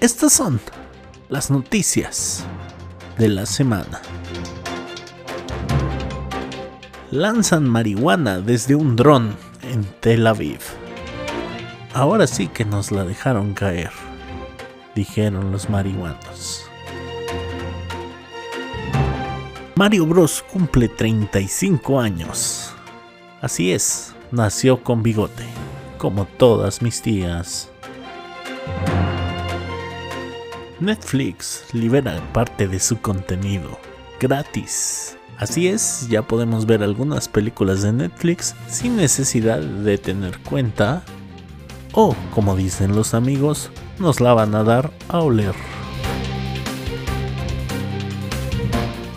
Estas son las noticias de la semana. Lanzan marihuana desde un dron en Tel Aviv. Ahora sí que nos la dejaron caer, dijeron los marihuanos. Mario Bros cumple 35 años. Así es, nació con bigote, como todas mis tías. Netflix libera parte de su contenido gratis. Así es, ya podemos ver algunas películas de Netflix sin necesidad de tener cuenta o, como dicen los amigos, nos la van a dar a oler.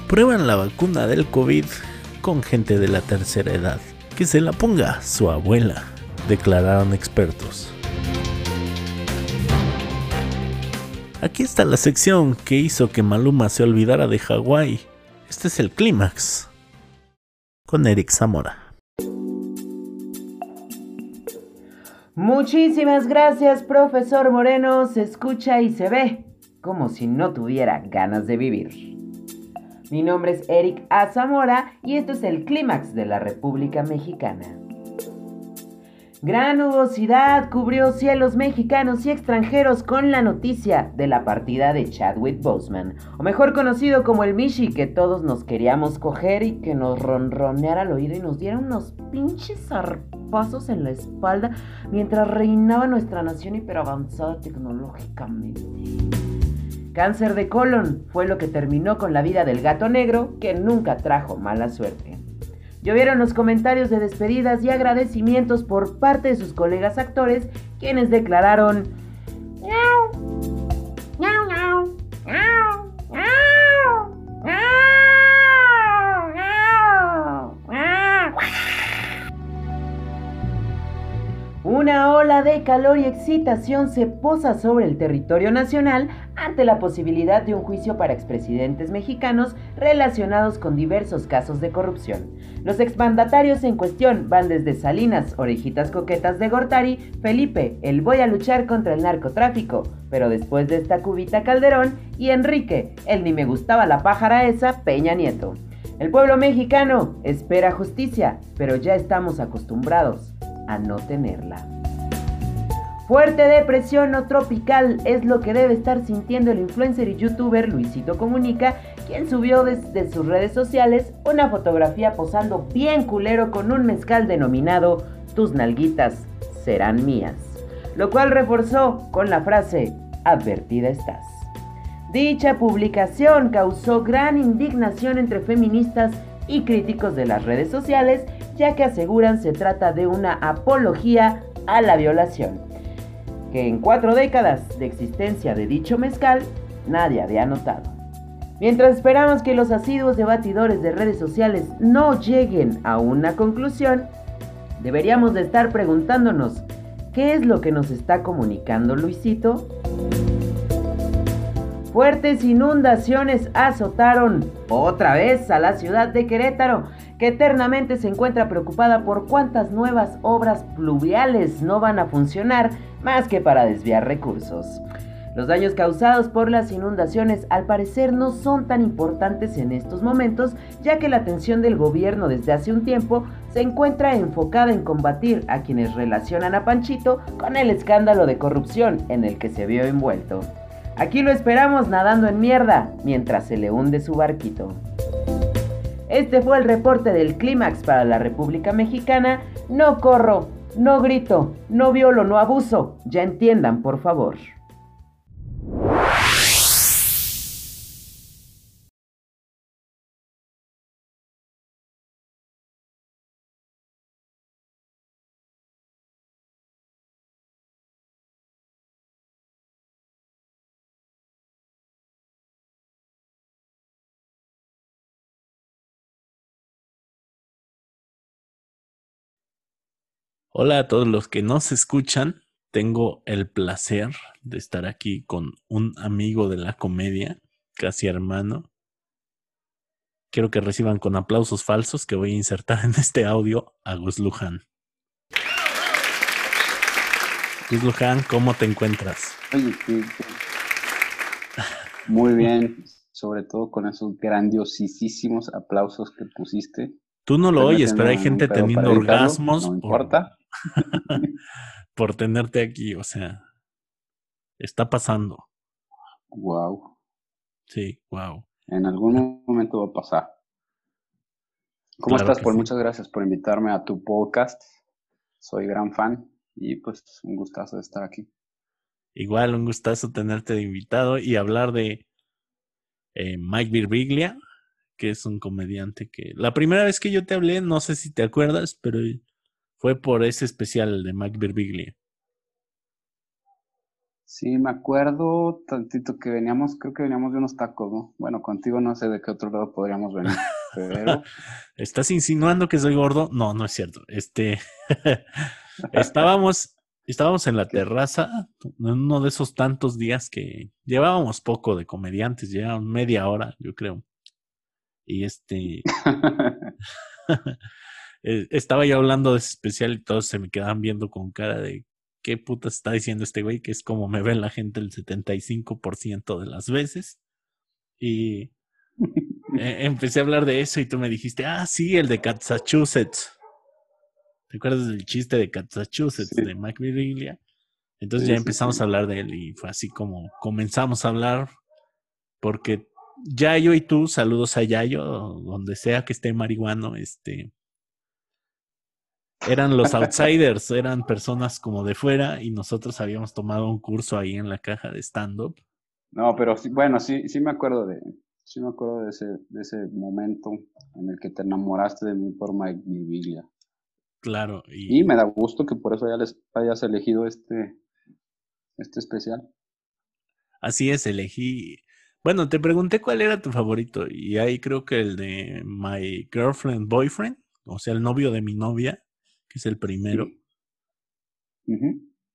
Prueban la vacuna del COVID con gente de la tercera edad. Que se la ponga su abuela, declararon expertos. Aquí está la sección que hizo que Maluma se olvidara de Hawái. Este es el clímax. Con Eric Zamora. Muchísimas gracias, profesor Moreno. Se escucha y se ve como si no tuviera ganas de vivir. Mi nombre es Eric A. Zamora y esto es el clímax de la República Mexicana. Gran nubosidad cubrió cielos mexicanos y extranjeros con la noticia de la partida de Chadwick Boseman, o mejor conocido como el Mishi, que todos nos queríamos coger y que nos ronroneara al oído y nos diera unos pinches zarpazos en la espalda mientras reinaba nuestra nación hiperavanzada tecnológicamente. Cáncer de colon fue lo que terminó con la vida del gato negro, que nunca trajo mala suerte. Llovieron los comentarios de despedidas y agradecimientos por parte de sus colegas actores, quienes declararon Una ola de calor y excitación se posa sobre el territorio nacional ante la posibilidad de un juicio para expresidentes mexicanos relacionados con diversos casos de corrupción. Los exmandatarios en cuestión van desde Salinas, Orejitas Coquetas de Gortari, Felipe, el voy a luchar contra el narcotráfico, pero después de esta cubita Calderón, y Enrique, el ni me gustaba la pájara esa, Peña Nieto. El pueblo mexicano espera justicia, pero ya estamos acostumbrados a no tenerla. Fuerte depresión o tropical es lo que debe estar sintiendo el influencer y youtuber Luisito Comunica, quien subió desde sus redes sociales una fotografía posando bien culero con un mezcal denominado Tus nalguitas serán mías, lo cual reforzó con la frase Advertida estás. Dicha publicación causó gran indignación entre feministas y críticos de las redes sociales, ya que aseguran se trata de una apología a la violación, que en cuatro décadas de existencia de dicho mezcal nadie había notado. Mientras esperamos que los asiduos debatidores de redes sociales no lleguen a una conclusión, deberíamos de estar preguntándonos, ¿qué es lo que nos está comunicando Luisito? Fuertes inundaciones azotaron otra vez a la ciudad de Querétaro, que eternamente se encuentra preocupada por cuántas nuevas obras pluviales no van a funcionar más que para desviar recursos. Los daños causados por las inundaciones al parecer no son tan importantes en estos momentos, ya que la atención del gobierno desde hace un tiempo se encuentra enfocada en combatir a quienes relacionan a Panchito con el escándalo de corrupción en el que se vio envuelto. Aquí lo esperamos nadando en mierda mientras se le hunde su barquito. Este fue el reporte del clímax para la República Mexicana. No corro, no grito, no violo, no abuso. Ya entiendan, por favor. Hola a todos los que nos escuchan. Tengo el placer de estar aquí con un amigo de la comedia, casi hermano. Quiero que reciban con aplausos falsos que voy a insertar en este audio a Gus Luján. Gus Luján, ¿cómo te encuentras? Oye, Muy bien, sobre todo con esos grandiosísimos aplausos que pusiste. Tú no lo oyes, pero hay gente teniendo orgasmos. No importa. por tenerte aquí, o sea, está pasando. Wow. Sí, wow. En algún momento va a pasar. ¿Cómo estás? Pues muchas gracias por invitarme a tu podcast. Soy gran fan y pues un gustazo de estar aquí. Igual, un gustazo tenerte de invitado y hablar de eh, Mike Birbiglia, que es un comediante que la primera vez que yo te hablé, no sé si te acuerdas, pero fue por ese especial de Mike Birbiglia. Sí, me acuerdo tantito que veníamos, creo que veníamos de unos tacos, ¿no? Bueno, contigo no sé de qué otro lado podríamos venir, pero... ¿Estás insinuando que soy gordo? No, no es cierto. Este, estábamos, estábamos en la terraza, en uno de esos tantos días que llevábamos poco de comediantes, llevaban media hora, yo creo. Y este... Eh, estaba yo hablando de ese especial y todos se me quedaban viendo con cara de qué puta está diciendo este güey, que es como me ve la gente el 75% de las veces. Y e, empecé a hablar de eso y tú me dijiste, ah, sí, el de Massachusetts. ¿Te acuerdas del chiste de Massachusetts de Mike Virgilia? Entonces ya empezamos a hablar de él y fue así como comenzamos a hablar porque Yayo y tú, saludos a Yayo, donde sea que esté marihuano, este, eran los outsiders, eran personas como de fuera y nosotros habíamos tomado un curso ahí en la caja de stand-up. No, pero bueno, sí, sí me acuerdo de, sí me acuerdo de ese, de ese momento en el que te enamoraste de mí por mi Biblia. Claro. Y... me da gusto que por eso ya les hayas elegido este, este especial. Así es, elegí. Bueno, te pregunté cuál era tu favorito y ahí creo que el de My Girlfriend Boyfriend, o sea, el novio de mi novia, que es el primero.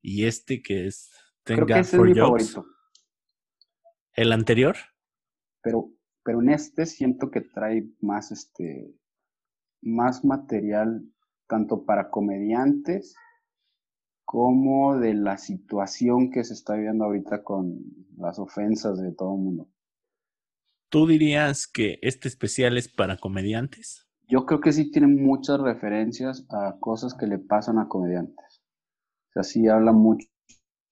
Y este que es Thank Creo for es Favorito. ¿El anterior? Pero, pero en este siento que trae más este más material tanto para comediantes como de la situación que se está viviendo ahorita con las ofensas de todo el mundo. ¿Tú dirías que este especial es para comediantes? Yo creo que sí tiene muchas referencias a cosas que le pasan a comediantes. O sea, sí habla mucho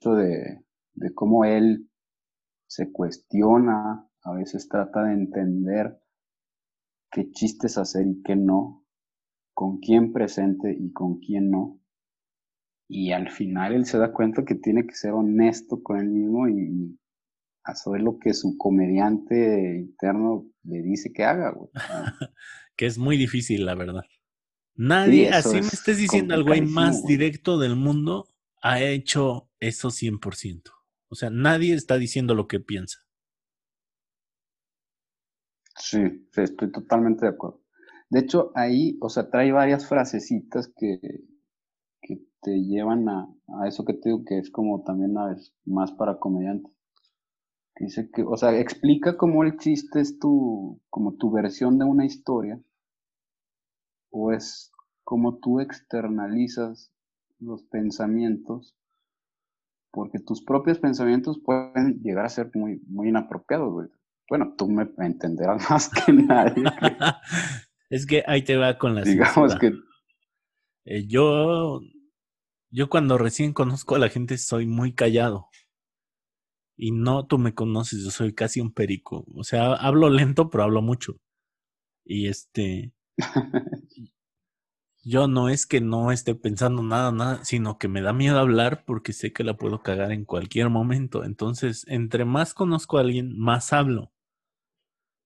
de, de cómo él se cuestiona, a veces trata de entender qué chistes hacer y qué no, con quién presente y con quién no. Y al final él se da cuenta que tiene que ser honesto con él mismo y, hacer lo que su comediante interno le dice que haga, güey. que es muy difícil, la verdad. Nadie, así me estés diciendo al güey más directo del mundo, ha hecho eso 100%. O sea, nadie está diciendo lo que piensa. Sí, estoy totalmente de acuerdo. De hecho, ahí, o sea, trae varias frasecitas que, que te llevan a, a, eso que te digo que es como también a más para comediantes. Dice que, o sea, explica cómo el chiste es tu, como tu versión de una historia, o es como tú externalizas los pensamientos, porque tus propios pensamientos pueden llegar a ser muy, muy inapropiados, güey. Bueno, tú me entenderás más que nadie. es que ahí te va con la Digamos que... Eh, yo, yo cuando recién conozco a la gente soy muy callado. Y no, tú me conoces, yo soy casi un perico. O sea, hablo lento, pero hablo mucho. Y este. yo no es que no esté pensando nada, nada, sino que me da miedo hablar porque sé que la puedo cagar en cualquier momento. Entonces, entre más conozco a alguien, más hablo.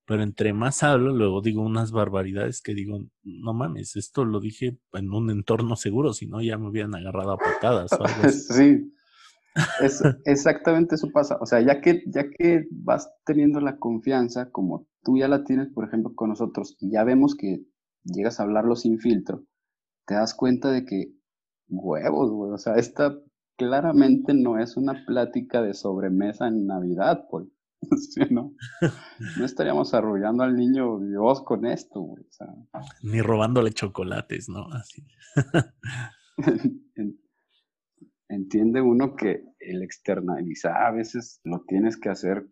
Pero entre más hablo, luego digo unas barbaridades que digo, no mames, esto lo dije en un entorno seguro, si no ya me hubieran agarrado a patadas o algo así. Sí, es, exactamente eso pasa. O sea, ya que, ya que vas teniendo la confianza, como tú ya la tienes, por ejemplo, con nosotros, y ya vemos que llegas a hablarlo sin filtro, te das cuenta de que, huevos, güey, o sea, esta claramente no es una plática de sobremesa en Navidad, pues. no? no estaríamos arrullando al niño Dios con esto, güey. O sea. Ni robándole chocolates, ¿no? Así. entiende uno que el externalizar a veces lo tienes que hacer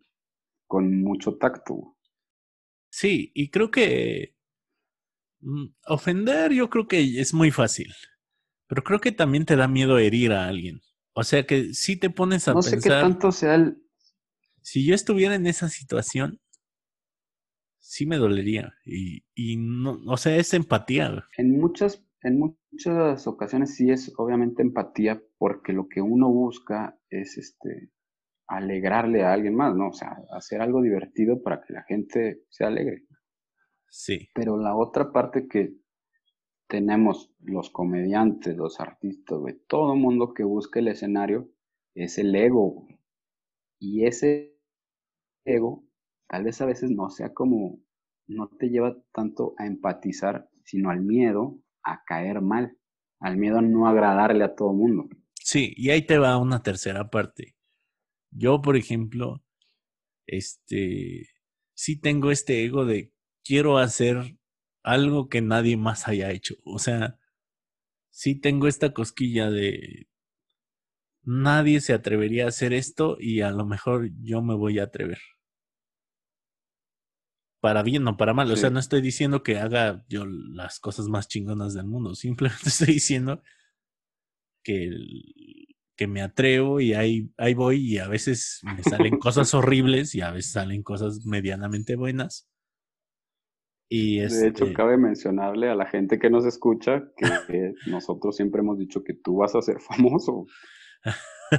con mucho tacto. Sí, y creo que mm, ofender yo creo que es muy fácil, pero creo que también te da miedo herir a alguien. O sea que si te pones a no pensar... sé qué tanto sea el... Si yo estuviera en esa situación, sí me dolería. Y, y no, o sea, es empatía. En muchas, en muchas ocasiones sí es obviamente empatía, porque lo que uno busca es este alegrarle a alguien más, ¿no? O sea, hacer algo divertido para que la gente se alegre. Sí. Pero la otra parte que tenemos los comediantes, los artistas, güey, todo el mundo que busca el escenario es el ego. Y ese ego tal vez a veces no sea como, no te lleva tanto a empatizar, sino al miedo a caer mal, al miedo a no agradarle a todo el mundo. Sí, y ahí te va una tercera parte. Yo, por ejemplo, este, sí tengo este ego de quiero hacer algo que nadie más haya hecho. O sea, sí tengo esta cosquilla de nadie se atrevería a hacer esto y a lo mejor yo me voy a atrever. Para bien o para mal. O sea, no estoy diciendo que haga yo las cosas más chingonas del mundo. Simplemente estoy diciendo que que me atrevo y ahí, ahí voy y a veces me salen cosas horribles y a veces salen cosas medianamente buenas. Y De hecho, este cabe mencionarle a la gente que nos escucha que, nosotros siempre hemos dicho que tú vas a ser famoso.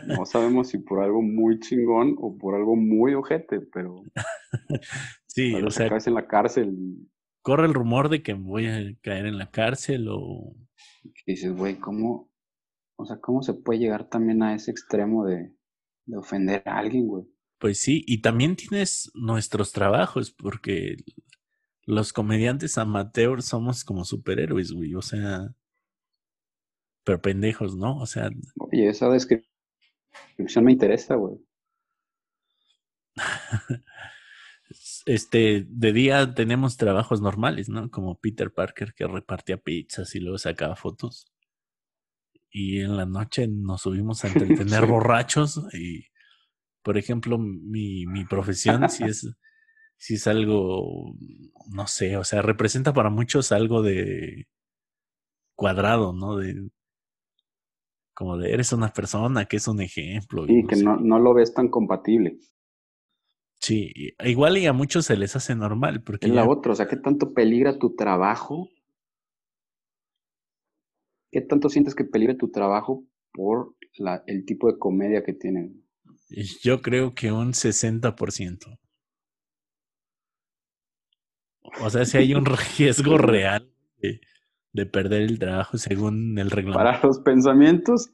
No sabemos si por algo muy chingón o por algo muy ojete, pero sí, o sea, caes en la cárcel. Corre el rumor de que voy a caer en la cárcel o... Y dices, güey, ¿cómo, o sea, ¿cómo se puede llegar también a ese extremo de, ofender a alguien, güey? Pues sí, y también tienes nuestros trabajos, porque los comediantes amateurs somos como superhéroes, güey, o sea, pero pendejos, ¿no? O sea... Oye, esa descripción me interesa, güey. este, de día tenemos trabajos normales, ¿no? Como Peter Parker que repartía pizzas y luego sacaba fotos. Y en la noche nos subimos a entretener borrachos y por ejemplo mi, mi profesión si es si es algo no sé o sea representa para muchos algo de cuadrado no de como de eres una persona que es un ejemplo y que no, no lo ves tan compatible Sí, igual y a muchos se les hace normal. Porque es la otra, o sea, ¿qué tanto peligra tu trabajo ¿Qué tanto sientes que peligra tu trabajo por la, el tipo de comedia que tienen? Yo creo que un 60%. O sea, si hay un riesgo real de, perder el trabajo según el reglamento. Para los pensamientos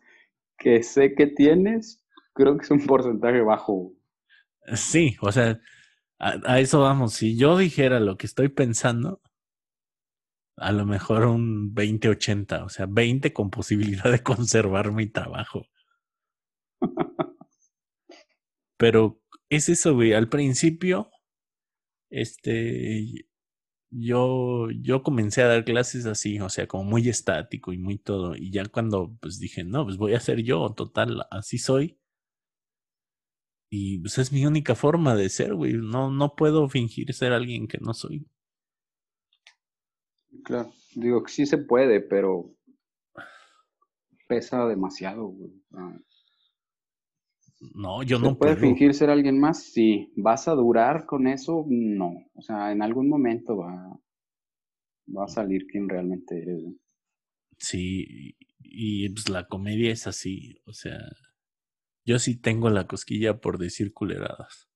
que sé que tienes, creo que es un porcentaje bajo. Sí, o sea, a eso vamos. Si yo dijera lo que estoy pensando, a lo mejor un 20-80, o sea, 20 con posibilidad de conservar mi trabajo. Pero es eso, güey. Al principio, este, yo, yo comencé a dar clases así, o sea, como muy estático y muy todo. Y ya cuando, pues dije, no, pues voy a ser yo, total, así soy. Y pues es mi única forma de ser, güey. No, no puedo fingir ser alguien que no soy. Claro, digo que sí se puede, pero pesa demasiado, güey. no, yo ¿Se no puede fingir ser alguien más? Sí. ¿Vas a durar con eso? No. O sea, en algún momento va, va a salir quien realmente eres. Sí, y pues la comedia es así, o sea, yo sí tengo la cosquilla por decir culeradas.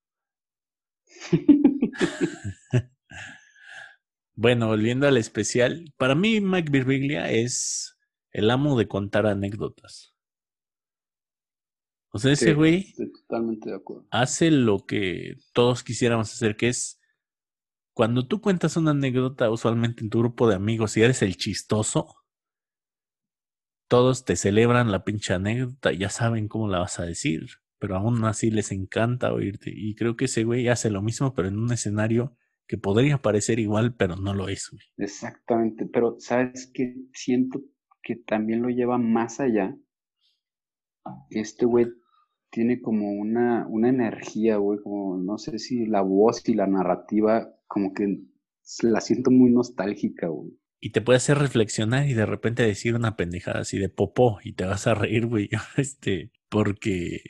Bueno, volviendo al especial, para mí Mike Birbiglia es el amo de contar anécdotas. O sea, ese güey totalmente de acuerdo. hace lo que todos quisiéramos hacer, que es cuando tú cuentas una anécdota, usualmente en tu grupo de amigos, y eres el chistoso, todos te celebran la pinche anécdota ya saben cómo la vas a decir, pero aún así les encanta oírte. Y creo que ese güey hace lo mismo, pero en un escenario que podría parecer igual, pero no lo es. Exactamente, pero sabes que siento que también lo lleva más allá. Este güey tiene como una, una energía, güey, como no sé si la voz y la narrativa, como que la siento muy nostálgica, güey. Y te puede hacer reflexionar y de repente decir una pendejada así de popó y te vas a reír, güey. Este, porque.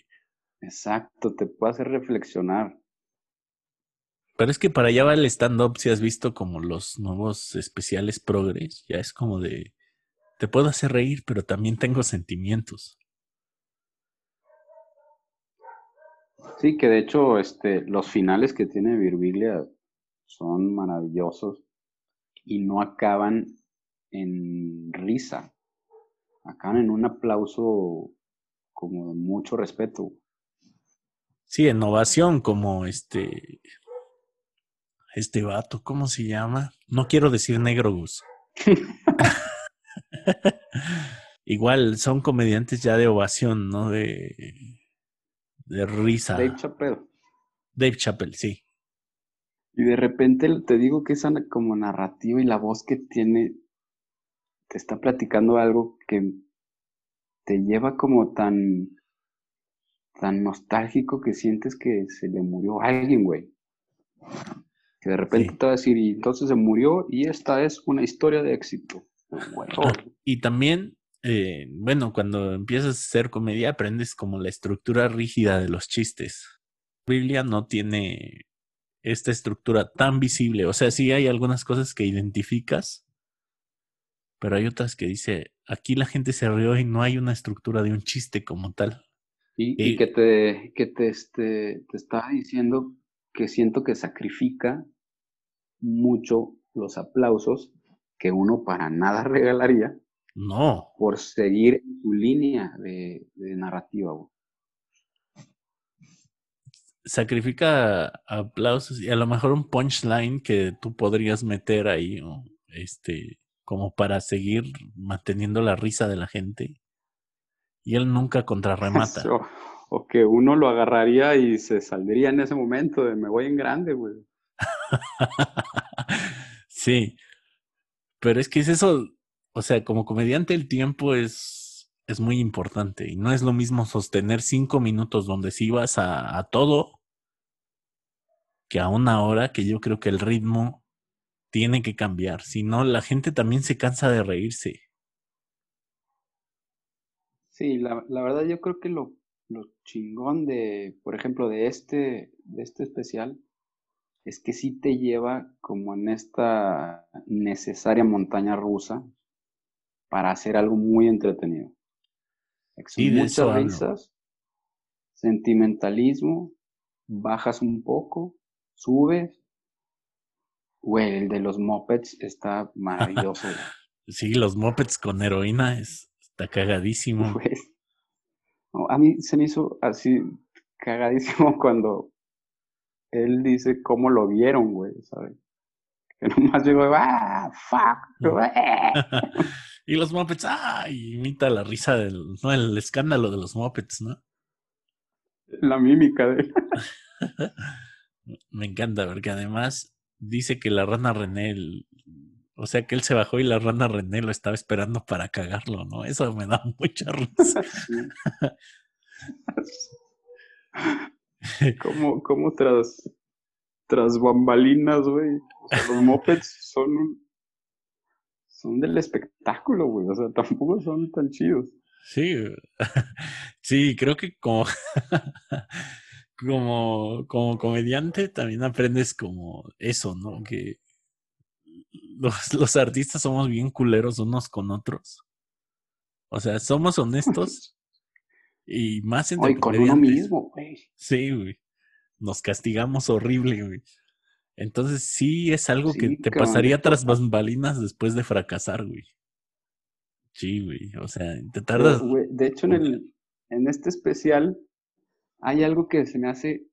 Exacto, te puede hacer reflexionar. Pero es que para allá va el stand-up, si has visto como los nuevos especiales progres, ya es como de. Te puedo hacer reír, pero también tengo sentimientos. Sí, que de hecho, este, los finales que tiene Virgilia son maravillosos y no acaban en risa, acaban en un aplauso como de mucho respeto. Sí, innovación, como este, este vato, ¿cómo se llama? No quiero decir negro Gus. Igual son comediantes ya de ovación, ¿no? De, de risa. Dave Chappelle. Dave Chappelle, sí. Y de repente te digo que esa como narrativa y la voz que tiene te está platicando algo que te lleva como tan tan nostálgico que sientes que se le murió alguien, güey. Que de repente te va a decir, y entonces se murió y esta es una historia de éxito. y también, eh, bueno, cuando empiezas a hacer comedia aprendes como la estructura rígida de los chistes. Biblia no tiene esta estructura tan visible. O sea, sí hay algunas cosas que identificas, pero hay otras que dice, aquí la gente se rió y no hay una estructura de un chiste como tal. Y, que te, que te, este, te está diciendo que siento que sacrifica mucho los aplausos que uno para nada regalaría. No. Por seguir su línea de, de narrativa sacrifica aplausos y a lo mejor un punchline que tú podrías meter ahí, este, como para seguir manteniendo la risa de la gente. Y él nunca contrarremata. o que uno lo agarraría y se saldría en ese momento de me voy en grande, güey. sí. Pero es que es eso, o sea, como comediante el tiempo es, es muy importante y no es lo mismo sostener cinco minutos donde si vas a, a todo que a una hora que yo creo que el ritmo tiene que cambiar. Si no, la gente también se cansa de reírse. Sí, la, la verdad yo creo que lo, lo, chingón de, por ejemplo, de este, de este especial, es que sí te lleva como en esta necesaria montaña rusa para hacer algo muy entretenido. Sí, muchas risas, sentimentalismo, bajas un poco, subes. Güey, el de los mopeds está maravilloso. sí, los mopeds con heroína es, está cagadísimo. a mí se me hizo así cagadísimo cuando él dice cómo lo vieron, güey, ¿sabes? Que nomás llegó, ¡ah, fuck! y los mopeds, ¡ah! imita la risa del, no, el escándalo de los mopeds, ¿no? La mímica de Me encanta, porque además dice que la rana René, o sea que él se bajó y la rana René lo estaba esperando para cagarlo, ¿no? Eso me da mucha risa. como, como tras, tras bambalinas, güey. los mopeds son son del espectáculo, güey. O sea, tampoco son tan chidos. Sí, sí, creo que como como, como comediante también aprendes como eso, ¿no? Que los, los artistas somos bien culeros unos con otros. O sea, somos honestos y más entre Ay, con uno mismo, güey. Sí, güey. Nos castigamos horrible, güey. Entonces sí es algo que te pasaría tras bambalinas después de fracasar, güey. Sí, güey. O sea, te tardas. de hecho, en el, en este especial hay algo que se me hace,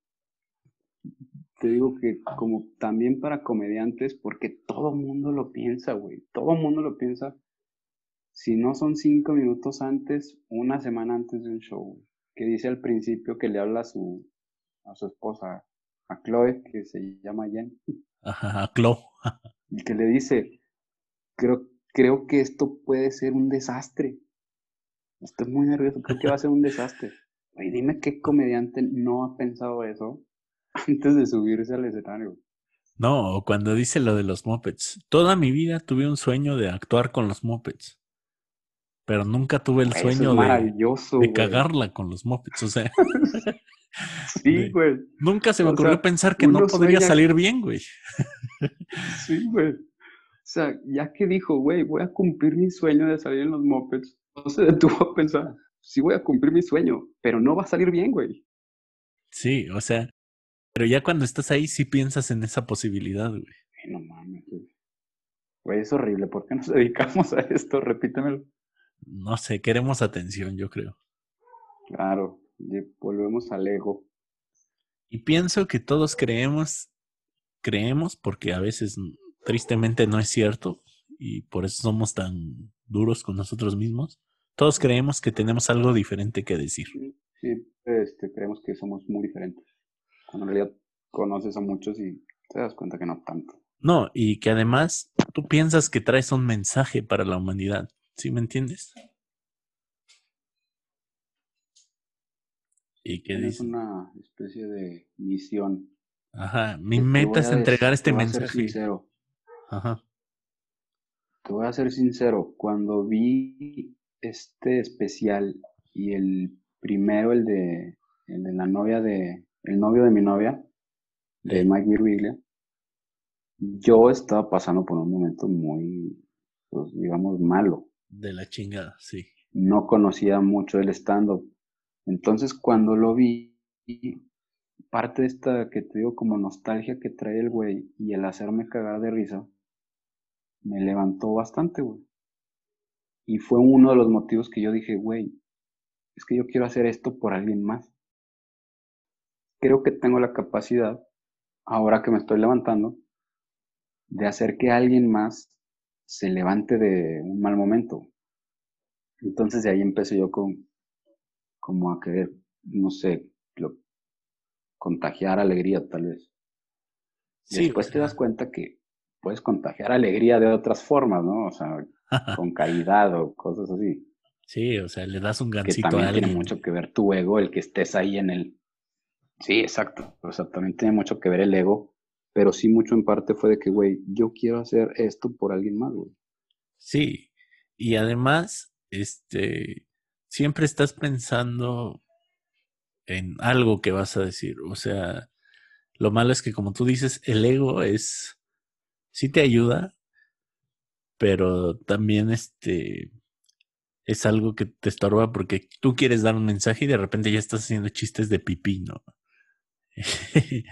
te digo que como también para comediantes, porque todo mundo lo piensa, güey, todo mundo lo piensa. Si no son cinco minutos antes, una semana antes de un show, que dice al principio que le habla a su, a su esposa, a Chloe, que se llama Jen. Ajá, a Chloe. y que le dice, creo, creo que esto puede ser un desastre. Estoy muy nervioso, creo que va a ser un desastre. Dime qué comediante no ha pensado eso antes de subirse al escenario. No, cuando dice lo de los mopeds. Toda mi vida tuve un sueño de actuar con los mopeds. Pero nunca tuve el sueño de, cagarla con los mopeds. O sea. sí, güey. Nunca se me ocurrió pensar que no podría salir bien, güey. sí, güey. O sea, ya que dijo, güey, voy a cumplir mi sueño de salir en los mopeds, no se detuvo a pensar, sí voy a cumplir mi sueño, pero no va a salir bien, güey. Sí, o sea, pero ya cuando estás ahí sí piensas en esa posibilidad, güey. No mames, güey. Güey, es horrible. ¿Por qué nos dedicamos a esto? Repítemelo. No sé, queremos atención, yo creo. Claro, volvemos al ego. Y pienso que todos creemos, creemos porque a veces tristemente no es cierto y por eso somos tan duros con nosotros mismos. Todos creemos que tenemos algo diferente que decir. Sí, este, creemos que somos muy diferentes. Cuando en realidad conoces a muchos y te das cuenta que no tanto. No, y que además tú piensas que traes un mensaje para la humanidad. ¿Sí me entiendes? Y que es una especie de misión. Ajá, mi meta es entregar este mensaje. sincero. Ajá. Te voy a ser sincero, cuando vi este especial y el primero, el de, el de la novia de, el novio de mi novia, de Mike Birbiglia, yo estaba pasando por un momento muy, pues, digamos, malo. De la chingada, sí. No conocía mucho el stand-up. Entonces, cuando lo vi, parte de esta que te digo como nostalgia que trae el güey y el hacerme cagar de risa, me levantó bastante, güey. Y fue uno de los motivos que yo dije, güey, es que yo quiero hacer esto por alguien más. Creo que tengo la capacidad, ahora que me estoy levantando, de hacer que alguien más se levante de un mal momento. Entonces de ahí empecé yo con, como a querer, no sé, contagiar alegría tal vez. Después te das cuenta que puedes contagiar alegría de otras formas, ¿no? O sea, con caridad o cosas así. Sí, o sea, le das un gancito que también a alguien. Tiene mucho que ver tu ego, el que estés ahí en el. Sí, exacto. O sea, también tiene mucho que ver el ego, pero sí mucho en parte fue de que, güey, yo quiero hacer esto por alguien más, güey. Sí, y además, este, siempre estás pensando en algo que vas a decir. O sea, lo malo es que como tú dices, el ego es, sí te ayuda, pero también este, es algo que te estorba porque tú quieres dar un mensaje y de repente ya estás haciendo chistes de pipí, ¿no?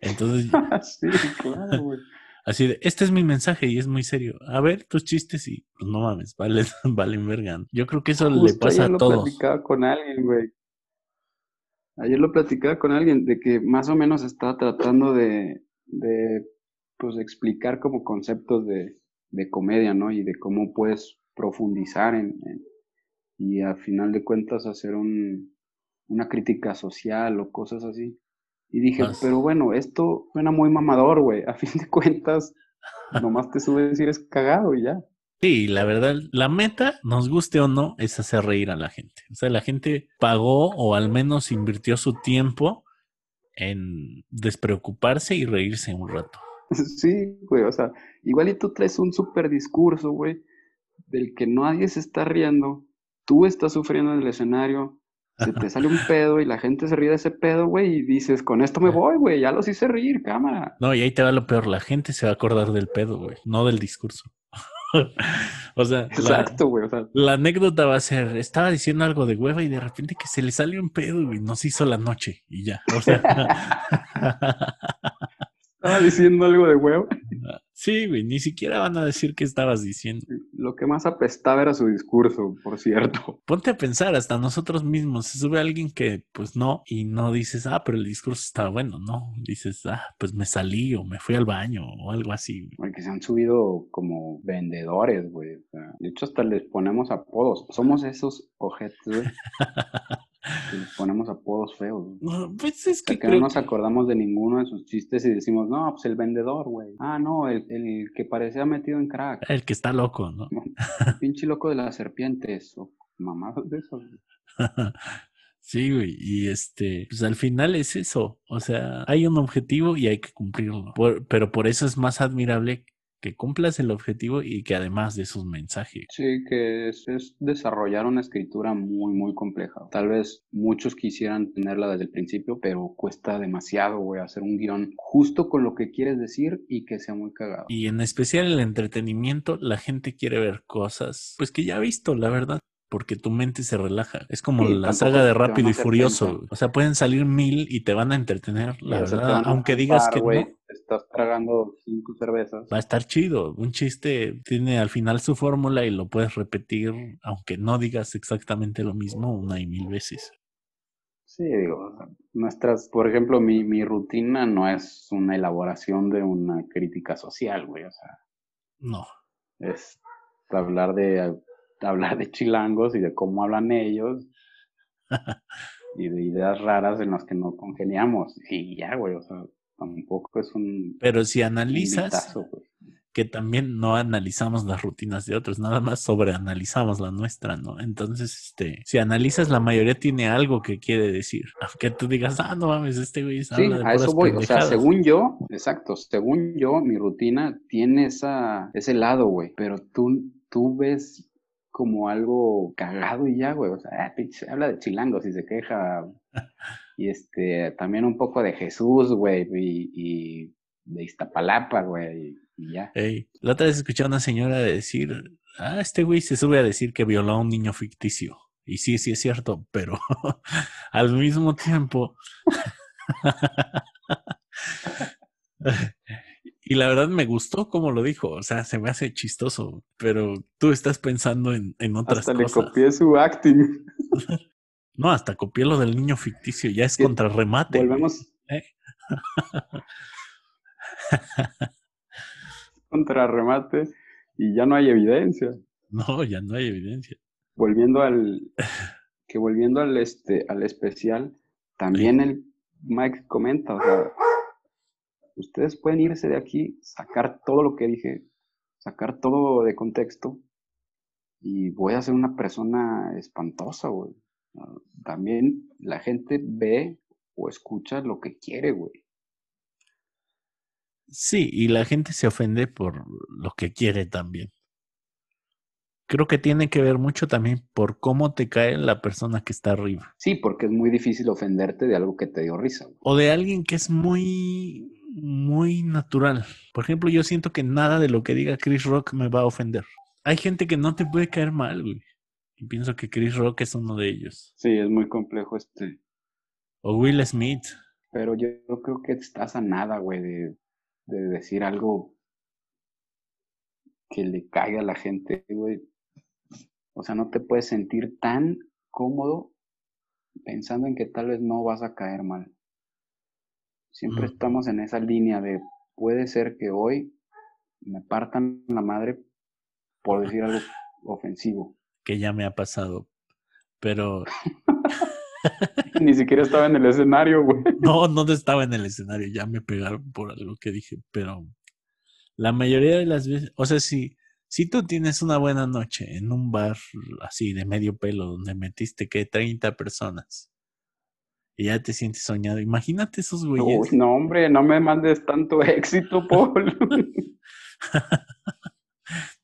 Entonces... sí, claro, güey. Así de, este es mi mensaje y es muy serio. A ver tus chistes y pues no mames, vale, valen verga. Yo creo que eso le pasa a todos. Lo platicaba con alguien, güey. Ayer lo platicaba con alguien de que más o menos estaba tratando de, de pues explicar como conceptos de, de comedia, ¿no? Y de cómo puedes profundizar en, y a final de cuentas hacer un, una crítica social o cosas así. Y dije, pero bueno, esto suena muy mamador, güey. A fin de cuentas, nomás te subes y eres cagado y ya. Sí, la verdad, la meta, nos guste o no, es hacer reír a la gente. O sea, la gente pagó o al menos invirtió su tiempo en despreocuparse y reírse un rato. Sí, güey, o sea, igual y tú traes un super discurso, güey, del que nadie se está riendo, tú estás sufriendo en el escenario, se te sale un pedo y la gente se ríe de ese pedo, güey, y dices, con esto me voy, güey, ya los hice reír, cámara. No, y ahí te va lo peor, la gente se va a acordar del pedo, güey, no del discurso. o sea, Exacto, güey. O sea, la anécdota va a ser, estaba diciendo algo de hueva y de repente que se le salió un pedo y nos hizo la noche y ya. O sea, estaba diciendo algo de hueva. Sí, güey, ni siquiera van a decir qué estabas diciendo. Lo que más apestaba era su discurso, por cierto. Ponte a pensar, hasta nosotros mismos, se sube alguien que pues no, y no dices, ah, pero el discurso estaba bueno, no, dices, ah, pues me salí o me fui al baño o algo así. Güey. Que se han subido como vendedores, güey. de hecho, hasta les ponemos apodos. Somos esos ojetes, güey. les ponemos apodos feos. No, pues es que, no nos acordamos de ninguno de sus chistes y decimos, no, pues el vendedor, güey. Ah, no, el, el que parecía metido en crack. El que está loco, ¿no? Pinche loco de las serpientes o mamadas de eso. Sí, güey, y este, pues al final es eso, o sea, hay un objetivo y hay que cumplirlo, pero por eso es más admirable que cumplas el objetivo y que además de sus mensajes. Sí, que es, desarrollar una escritura muy, muy compleja. Tal vez muchos quisieran tenerla desde el principio, pero cuesta demasiado, güey, hacer un guion justo con lo que quieres decir y que sea muy cagado. Y en especial el entretenimiento, la gente quiere ver cosas, pues que ya ha visto, la verdad porque tu mente se relaja. Es como la saga de Rápido y Furioso. O sea, pueden salir mil y te van a entretener, la verdad. Aunque digas que no. Estás tragando cinco cervezas. Va a estar chido. Un chiste tiene al final su fórmula y lo puedes repetir, aunque no digas exactamente lo mismo una y mil veces. Sí, digo, nuestras, por ejemplo, mi, mi rutina no es una elaboración de una crítica social, güey, o sea. No. Es hablar de hablar de chilangos y de cómo hablan ellos y de ideas raras en las que no congeniamos. Y ya, güey, o sea, tampoco es un... Pero si analizas que también no analizamos las rutinas de otros, nada más sobreanalizamos la nuestra, ¿no? Entonces, este, si analizas, la mayoría tiene algo que quiere decir. Aunque tú digas, ah, no mames, este güey Sí, a eso voy. O sea, según yo, exacto, según yo, mi rutina tiene esa, ese lado, güey. Pero tú, tú ves como algo cagado y ya, güey. O sea, ah, habla de chilangos y se queja. y este, también un poco de Jesús, güey, y, de Iztapalapa, güey, y, ya. La otra vez escuché a una señora decir, ah, este güey se sube a decir que violó a un niño ficticio. Y sí, sí es cierto, pero al mismo tiempo... Y la verdad me gustó como lo dijo, o sea, se me hace chistoso, pero tú estás pensando en, en otras hasta cosas. Hasta le copié su acting. no, hasta copié lo del niño ficticio, ya es contrarremate. Volvemos. ¿Eh? contrarremate y ya no hay evidencia. No, ya no hay evidencia. Volviendo al que volviendo al este al especial, también el Mike comenta, o sea, ustedes pueden irse de aquí, sacar todo lo que dije, sacar todo de contexto y voy a ser una persona espantosa, güey. Ah, también la gente ve o escucha lo que quiere, güey. Sí, y la gente se ofende por lo que quiere también. Creo que tiene que ver mucho también por cómo te cae la persona que está arriba. Sí, porque es muy difícil ofenderte de algo que te dio risa. O de alguien que es muy muy natural. Por ejemplo, yo siento que nada de lo que diga Chris Rock me va a ofender. Hay gente que no te puede caer mal, güey. Y pienso que Chris Rock es uno de ellos. Sí, es muy complejo este. O Will Smith. Pero yo, creo que estás a nada, güey, de, de decir algo que le caiga a la gente, güey. O sea, no te puedes sentir tan cómodo pensando en que tal vez no vas a caer mal. Siempre estamos en esa línea de puede ser que hoy me partan la madre por decir algo ofensivo. Que ya me ha pasado, pero... Ni siquiera estaba en el escenario, güey. No, no estaba en el escenario, ya me pegaron por algo que dije, pero la mayoría de las veces, o sea, si, si tú tienes una buena noche en un bar así de medio pelo donde metiste que 30 personas y ya te sientes soñado. Imagínate esos güeyes. no, hombre, no me mandes tanto éxito, Paul.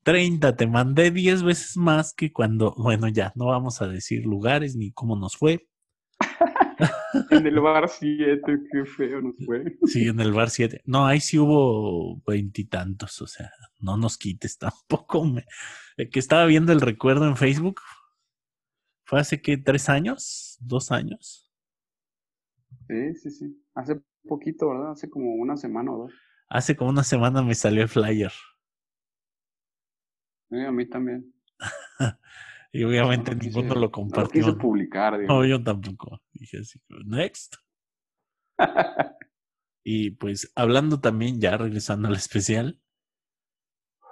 30, te mandé 10 veces más que cuando, bueno, ya, no vamos a decir lugares ni cómo nos fue. en el bar 7, qué feo nos fue. Sí, en el bar 7. No, ahí sí hubo veintitantos, o sea, no nos quites tampoco. Me... que estaba viendo el recuerdo en Facebook. ¿Fue hace qué? ¿Tres años? ¿Dos años? Sí, sí, sí. Hace poquito, ¿verdad? Hace como una semana o dos. Hace como una semana me salió el flyer. Sí, a mí también. y obviamente ninguno lo compartió. No quise publicar. No, yo tampoco. Dije así, next. y pues hablando también, ya regresando al especial,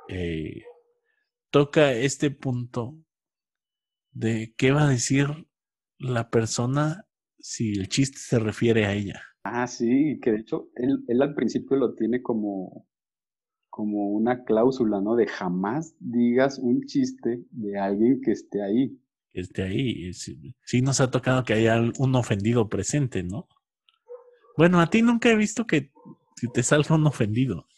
eh, toca este punto de qué va a decir la persona si el chiste se refiere a ella. Ah, sí, que de hecho él, él al principio lo tiene como, como una cláusula, ¿no? De jamás digas un chiste de alguien que esté ahí. este ahí. Sí, nos ha tocado que haya un ofendido presente, ¿no? Bueno, a ti nunca he visto que, te salga un ofendido.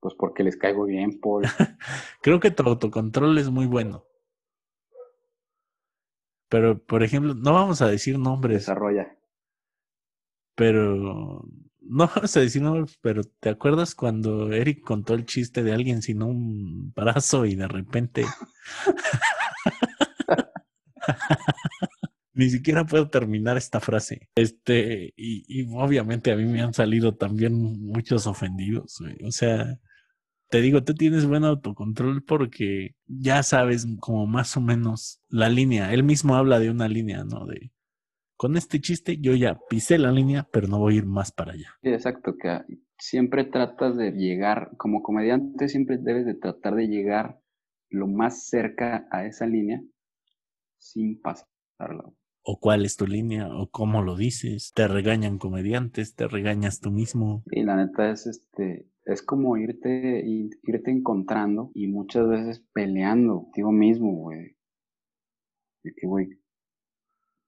Pues porque les caigo bien, Paul. Creo que tu autocontrol es muy bueno. Pero, por ejemplo, no vamos a decir nombres. Desarrolla. Pero no vamos a decir nombres, pero ¿te acuerdas cuando Eric contó el chiste de alguien sin un brazo y de repente ni siquiera puedo terminar esta frase. Este, y, y, obviamente a mí me han salido también muchos ofendidos, O sea, te digo, tú tienes buen autocontrol porque ya sabes como más o menos la línea. Él mismo habla de una línea, ¿no? De con este chiste yo ya pisé la línea, pero no voy a ir más para allá. Sí, exacto, que siempre tratas de llegar, como comediante siempre debes de tratar de llegar lo más cerca a esa línea sin pasarla. O cuál es tu línea, o cómo lo dices, te regañan comediantes, te regañas tú mismo. Y la neta es este, es como irte, irte encontrando y muchas veces peleando contigo mismo, güey. De que, güey,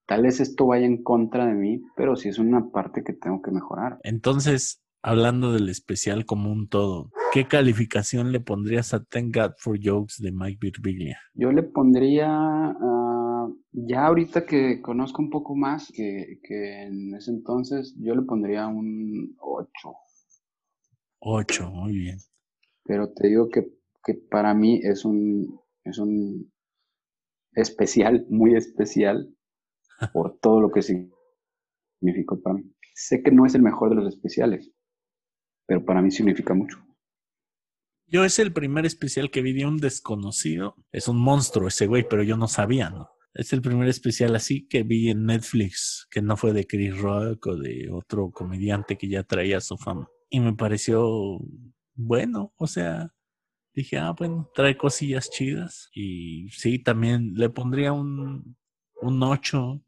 tal vez esto vaya en contra de mí, pero sí es una parte que tengo que mejorar. Entonces, hablando del especial como un todo, ¿qué calificación le pondrías a Thank God for Jokes de Mike Birbiglia? Yo le pondría, ah, ya ahorita que conozco un poco más que, que en ese entonces, yo le pondría un 8. 8, muy bien. Pero te digo que, que para mí es un, es un especial, muy especial, por todo lo que significó para mí. Sé que no es el mejor de los especiales, pero para mí significa mucho. Yo es el primer especial que vi de un desconocido. Es un monstruo ese güey, pero yo no sabía, ¿no? Es el primer especial así que vi en Netflix, que no fue de Chris Rock o de otro comediante que ya traía su fama. Y me pareció bueno, o sea, dije, ah, bueno, trae cosillas chidas. Y sí, también le pondría un, un 8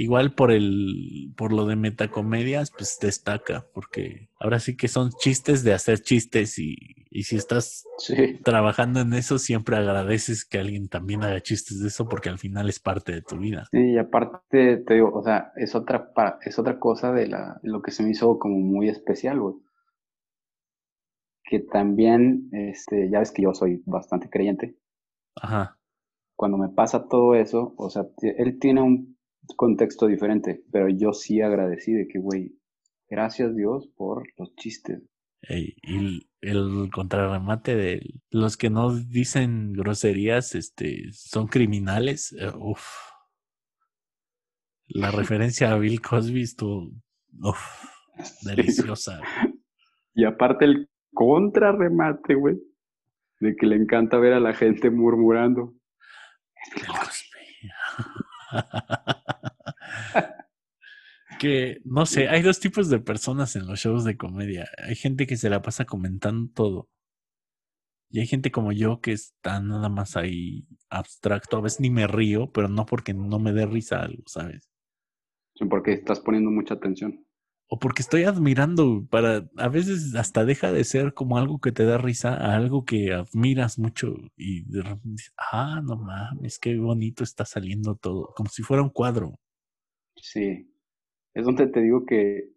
Igual por el, por lo de metacomedias, pues destaca, porque ahora sí que son chistes de hacer chistes y, y si estás trabajando en eso, siempre agradeces que alguien también haga chistes de eso porque al final es parte de tu vida. Sí, y aparte te digo, o sea, es otra, es otra cosa de, la, lo que se me hizo como muy especial, güey. Que también, este, ya ves que yo soy bastante creyente. Ajá. Cuando me pasa todo eso, o sea, él tiene un contexto diferente, pero yo sí agradecí de que, güey, gracias Dios por los chistes. y el contrarremate de los que no dicen groserías, este, son criminales. Eh, uf. La referencia a Bill Cosby estuvo, uf, deliciosa. Y aparte el contrarremate, güey, de que le encanta ver a la gente murmurando. Bill Cosby. que, no sé, hay dos tipos de personas en los shows de comedia. Hay gente que se la pasa comentando todo. Y hay gente como yo que está nada más ahí abstracto. A veces ni me río, pero no porque no me dé risa algo, ¿sabes? Porque estás poniendo mucha atención. O porque estoy admirando para, a veces hasta deja de ser como algo que te da risa a algo que admiras mucho y de repente dices, ah, no mames, qué bonito está saliendo todo, como si fuera un cuadro. Sí, es donde te digo que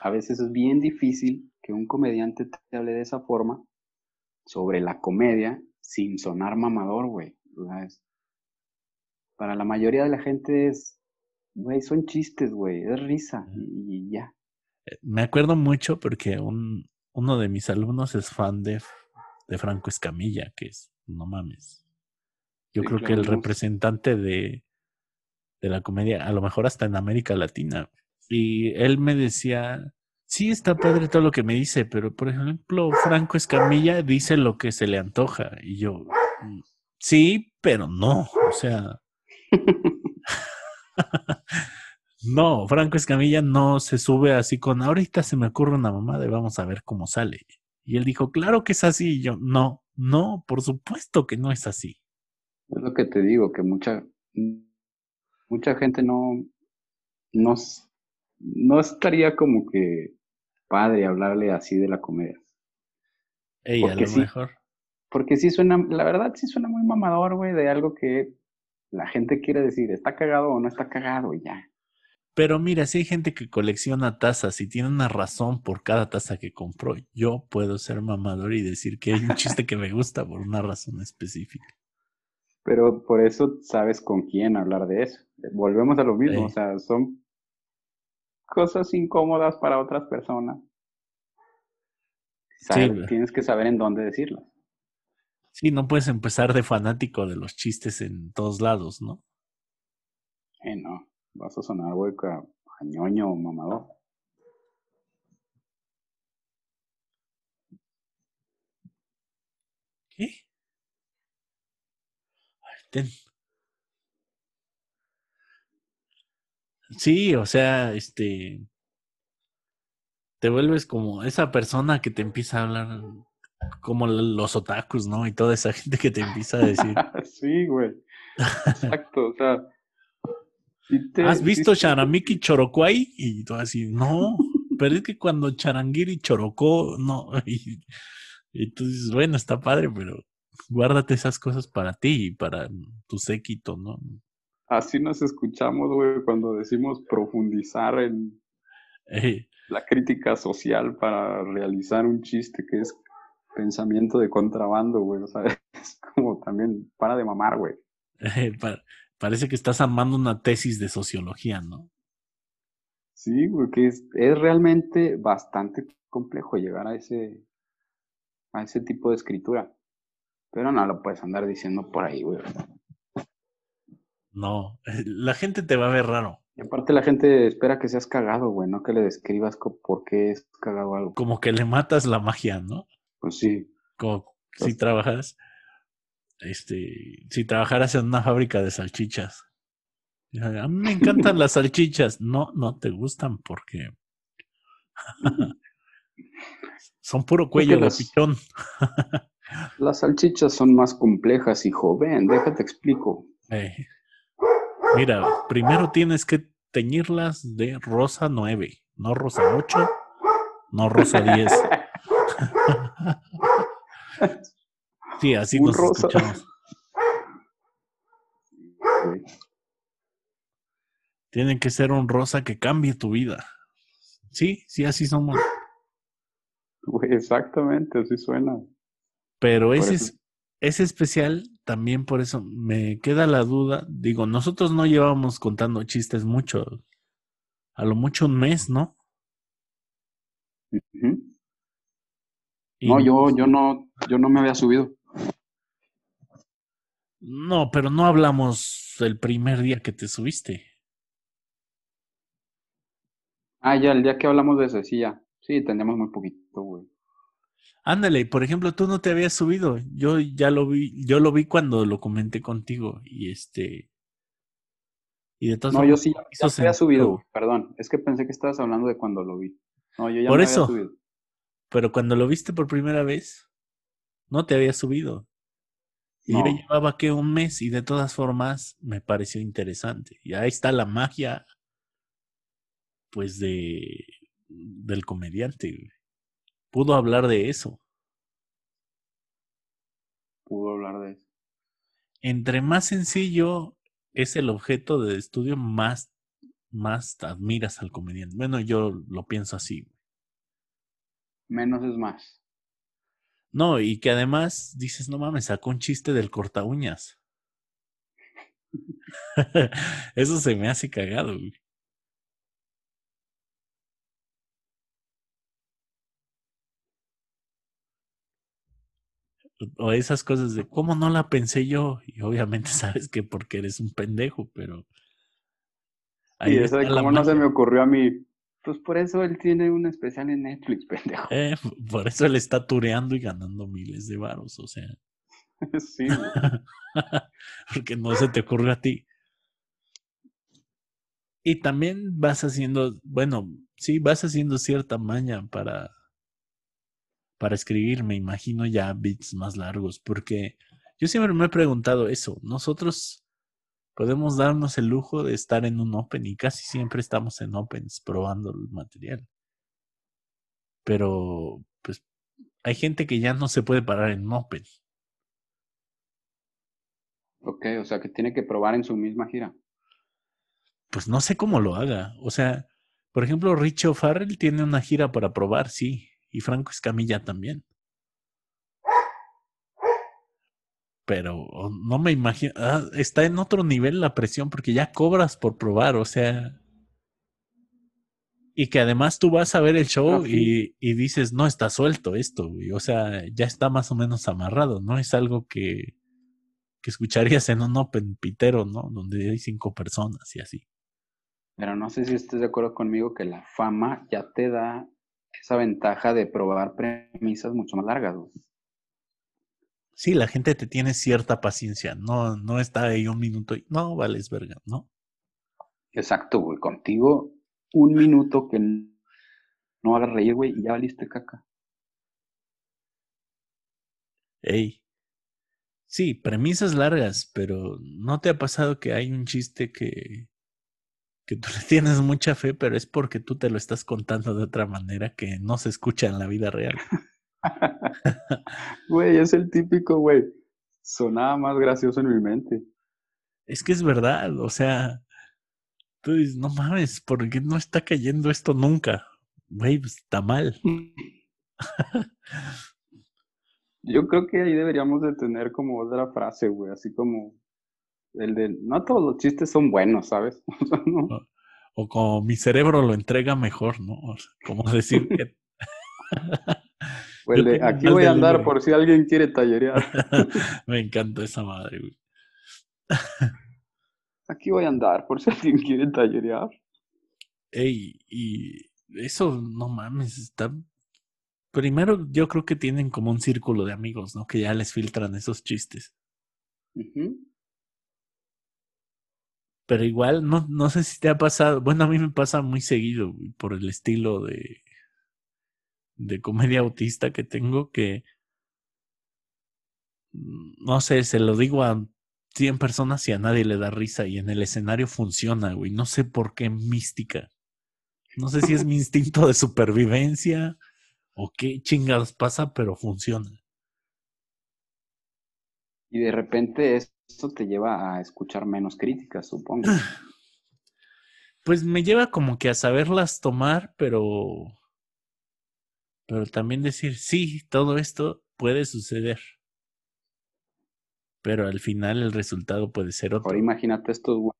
a veces es bien difícil que un comediante te hable de esa forma sobre la comedia sin sonar mamador, güey. Para la mayoría de la gente es, güey, son chistes, güey, es risa y, ya. Eh, me acuerdo mucho porque un, uno de mis alumnos es fan de, de Franco Escamilla, que es, no mames. Yo creo que el representante de, de la comedia, a lo mejor hasta en América Latina. Y él me decía, sí está padre todo lo que me dice, pero por ejemplo, Franco Escamilla dice lo que se le antoja. Y yo, mm, sí, pero no, o sea... no, Franco Escamilla no se sube así con, ahorita se me ocurre una mamada y vamos a ver cómo sale. Y él dijo, claro que es así. Y yo, no, no, por supuesto que no es así. Es lo que te digo, que mucha, mucha gente no, no, no estaría como que padre hablarle así de la comedia. Ey, a lo mejor. Porque sí suena, la verdad sí suena muy mamador, güey, de algo que la gente quiere decir, está cagado o no está cagado y ya. Pero mira, si hay gente que colecciona tazas y tiene una razón por cada taza que compró, yo puedo ser mamador y decir que hay un chiste que me gusta por una razón específica. Pero por eso sabes con quién hablar de eso. Volvemos a lo mismo, o sea, son cosas incómodas para otras personas. tienes que saber en dónde decirlas. Sí, no puedes empezar de fanático de los chistes en todos lados, ¿no? Eh, no. Vas a sonar, güey, a ñoño o mamador. ¿Qué? ten. Sí, o sea, este. Te vuelves como esa persona que te empieza a hablar como los otakus, ¿no? Y toda esa gente que te empieza a decir. sí, güey. Exacto, o sea, ¿Has visto Charamiki Chorocuay? Y tú así, no, pero es que cuando Charangiri chorocó, no. Y, tú dices, bueno, está padre, pero guárdate esas cosas para ti y para tu séquito, ¿no? Así nos escuchamos, güey, cuando decimos profundizar en la crítica social para realizar un chiste que es pensamiento de contrabando, güey. O sea, es como también para de mamar, güey. Eh, para, Parece que estás armando una tesis de sociología, ¿no? Sí, porque es, es realmente bastante complejo llegar a ese, a ese tipo de escritura. Pero no lo puedes andar diciendo por ahí, güey. No, la gente te va a ver raro. Y aparte la gente espera que seas cagado, güey, no que le describas por qué es cagado algo. Como que le matas la magia, ¿no? Pues sí. Como si trabajas este, si trabajaras en una fábrica de salchichas. A mí me encantan las salchichas. No, no te gustan porque son puro cuello de pichón. las salchichas son más complejas, hijo. Ven, déjate explico. Eh, mira, primero tienes que teñirlas de rosa 9, no rosa 8, no rosa 10. Sí, así nos escuchamos. Tienen que ser un rosa que cambie tu vida. Sí, sí, así somos. exactamente, así suena. Pero ese es, es especial también por eso me queda la duda. Digo, nosotros no llevamos contando chistes mucho. A lo mucho un mes, ¿no? No, yo, yo no, yo no me había subido. No, pero no hablamos el primer día que te subiste. Ah, ya, el día que hablamos de ese, sí, ya. Sí, teníamos muy poquito, güey. Ándale, por ejemplo, tú no te habías subido. Yo ya lo vi, yo lo vi cuando lo comenté contigo y este y de todas No, yo sí ya me había subido, perdón, es que pensé que estabas hablando de cuando lo vi. No, yo ya por eso, había subido. Pero cuando lo viste por primera vez, no te había subido. Y yo llevaba que un mes y de todas formas me pareció interesante. Y ahí está la magia, pues, de del comediante. Pudo hablar de eso. Pudo hablar de eso. Entre más sencillo es el objeto de estudio, más, más admiras al comediante. Bueno, yo lo pienso así. Menos es más. No, y que además dices, no mames, sacó un chiste del corta uñas. Eso se me hace cagado, güey. O esas cosas de cómo no la pensé yo. Y obviamente sabes que porque eres un pendejo, pero. Ahí eso de cómo no se me ocurrió a mí. Pues por eso él tiene un especial en Netflix, pendejo. Eh, por eso él está tureando y ganando miles de varos, o sea. sí. Porque no se te ocurre a ti. Y también vas haciendo, bueno, sí, vas haciendo cierta maña para, para escribir, me imagino ya bits más largos, porque yo siempre me he preguntado eso. Nosotros podemos darnos el lujo de estar en un Open y casi siempre estamos en Opens probando el material. Pero, pues, hay gente que ya no se puede parar en Open. Ok, o sea que tiene que probar en su misma gira. Pues no sé cómo lo haga. O sea, por ejemplo, Richo Farrell tiene una gira para probar, sí. Y Franco Escamilla también. Pero no me imagino. Ah, está en otro nivel la presión porque ya cobras por probar, o sea. Y que además tú vas a ver el show y, y, dices, no está suelto esto, güey. O sea, ya está más o menos amarrado, ¿no? Es algo que, que escucharías en un Open Pitero, ¿no? Donde hay cinco personas y así. Pero no sé si estés de acuerdo conmigo que la fama ya te da esa ventaja de probar premisas mucho más largas, güey. Sí, la gente te tiene cierta paciencia, no, no está ahí un minuto y no vales verga, ¿no? Exacto, güey. Contigo, un minuto que no hagas reír, güey, y ya valiste caca. Ey. Sí, premisas largas, pero ¿no te ha pasado que hay un chiste que, que tú le tienes mucha fe, pero es porque tú te lo estás contando de otra manera que no se escucha en la vida real? Güey, es el típico, güey. Sonaba más gracioso en mi mente. Es que es verdad, o sea, tú dices, no mames, ¿por qué no está cayendo esto nunca? Güey, pues, está mal. Yo creo que ahí deberíamos de tener como otra frase, güey, así como el de, no todos los chistes son buenos, ¿sabes? o, como mi cerebro lo entrega mejor, ¿no? como decir que... Pues aquí voy a andar por si alguien quiere tallerear. Me encanta esa madre, güey. aquí voy a andar por si alguien quiere tallerear. Ey, y eso, no mames, está... Primero, yo creo que tienen como un círculo de amigos, ¿no? Que ya les filtran esos chistes. Pero igual, no, no sé si te ha pasado. Bueno, a mí me pasa muy seguido, güey, por el estilo de de comedia autista que tengo que, mm, no sé, se lo digo a 100 personas y a nadie le da risa y en el escenario funciona, güey. No sé por qué mística. No sé si es mi instinto de supervivencia o qué chingados pasa, pero funciona. Y de repente esto te lleva a escuchar menos críticas, supongo. Pues me lleva como que a saberlas tomar, pero pero también decir, sí, todo esto puede suceder. Pero al final el resultado puede ser otro. Ahora imagínate estos güeyes.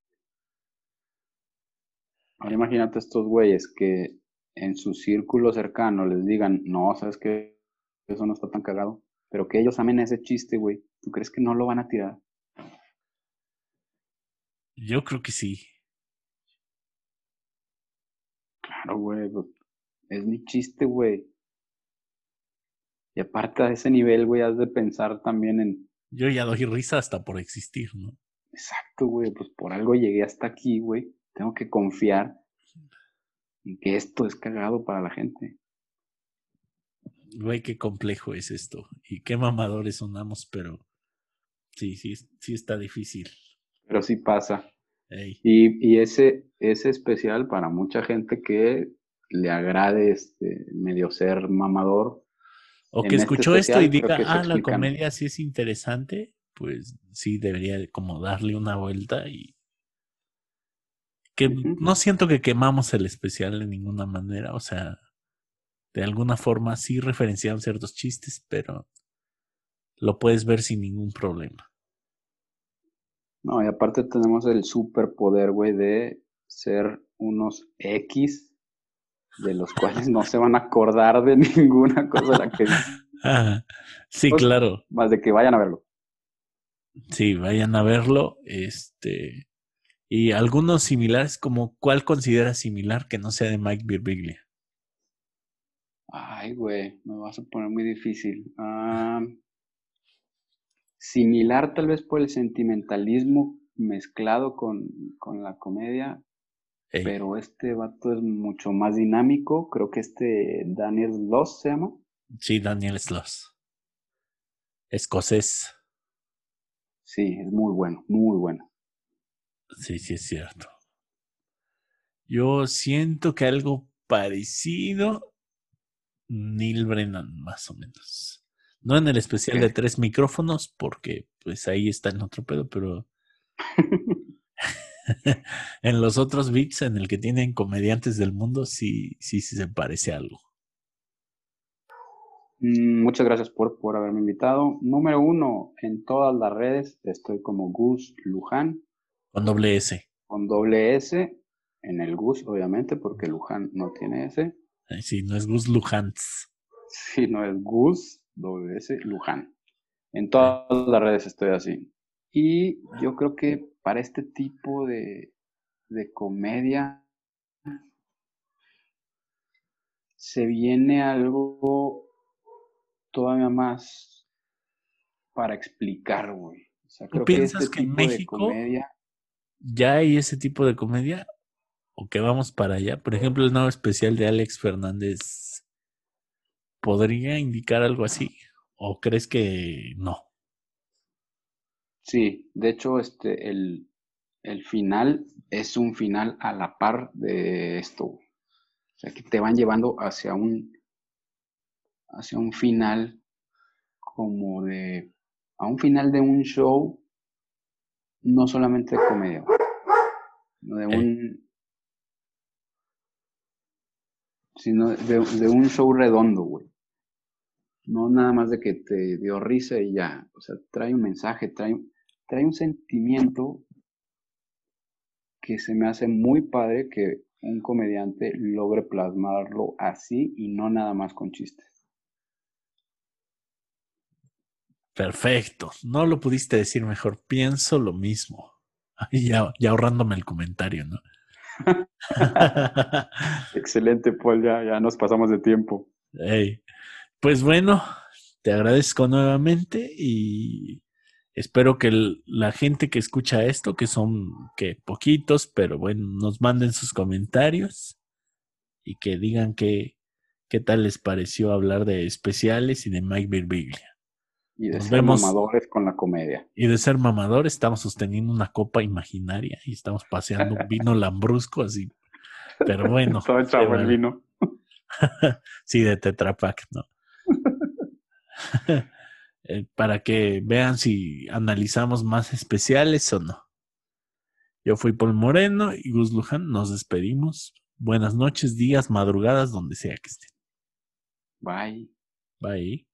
Ahora imagínate estos güeyes que en su círculo cercano les digan, no, sabes que eso no está tan cagado. Pero que ellos amen ese chiste, güey. ¿Tú crees que no lo van a tirar? Yo creo que sí. Claro, güey. Pues, es mi chiste, güey. Y aparte de ese nivel, güey, has de pensar también en... Yo ya doy risa hasta por existir, ¿no? Exacto, güey, pues por algo llegué hasta aquí, güey. Tengo que confiar en que esto es cagado para la gente. Güey, qué complejo es esto. Y qué mamadores sonamos, pero sí, sí, sí está difícil. Pero sí pasa. Y, y ese es especial para mucha gente que le agrade este medio ser mamador o que este escuchó esto y diga, ah, la comedia sí es interesante, pues sí debería como darle una vuelta y que no siento que quemamos el especial de ninguna manera, o sea, de alguna forma sí referenciaron ciertos chistes, pero lo puedes ver sin ningún problema. No, y aparte tenemos el superpoder, güey, de ser unos X de los cuales no se van a acordar de ninguna cosa la que sí, claro. Más de que vayan a verlo. Sí, vayan a verlo. Este. Y algunos similares, como ¿cuál consideras similar que no sea de Mike Birbiglia? Ay, güey, me vas a poner muy difícil. similar tal vez por el sentimentalismo mezclado con, con la comedia. Pero este vato es mucho más dinámico. Creo que este Daniel Sloss se llama. Sí, Daniel Sloss. Escocés. Sí, es muy bueno, muy bueno. Sí, sí, es cierto. Yo siento que algo parecido, Neil Brennan, más o menos. No en el especial de tres micrófonos, porque pues ahí está en otro pedo, pero en los otros VIX en el que tienen comediantes del mundo, sí, sí, sí se parece algo. Mm, muchas gracias por, por haberme invitado. Número uno, en todas las redes estoy como Gus Luján. Con doble S. Con doble S, en el Gus, obviamente, porque Luján no tiene S. Sí, no es Gus Lujans. Sí, no es Gus, doble S, Luján. En todas las redes estoy así. Y yo creo que para este tipo de, de comedia se viene algo todavía más para explicar, güey. O sea, creo piensas que, este en México ya hay ese tipo de comedia? ¿O que vamos para allá? Por ejemplo, el nuevo especial de Alex Fernández podría indicar algo así. ¿O crees que no? Sí, de hecho, este, el, el final es un final a la par de esto. O sea, que te van llevando hacia un, hacia un final como de, a un final de un show, no solamente de comedia, sino de un, sino de, de un show redondo, güey. No nada más de que te dio risa y ya. O sea, trae un mensaje, trae, trae un sentimiento que se me hace muy padre que un comediante logre plasmarlo así y no nada más con chistes. Perfecto, no lo pudiste decir mejor, pienso lo mismo. Ya, ya ahorrándome el comentario, ¿no? Excelente, Paul, ya, ya nos pasamos de tiempo. Pues bueno, te agradezco nuevamente y Espero que la gente que escucha esto, que son que poquitos, pero bueno, nos manden sus comentarios y que digan qué tal les pareció hablar de especiales y de Mike Birbiglia. Y de ser mamadores con la comedia. Y de ser mamadores, estamos sosteniendo una copa imaginaria y estamos paseando un vino lambrusco así. Pero bueno. Todo el el vino. sí, de Tetra ¿no? Eh, para que vean si analizamos más especiales o no. Yo fui Paul Moreno y Gus Luján. Nos despedimos. Buenas noches, días, madrugadas, donde sea que estén. Bye. Bye.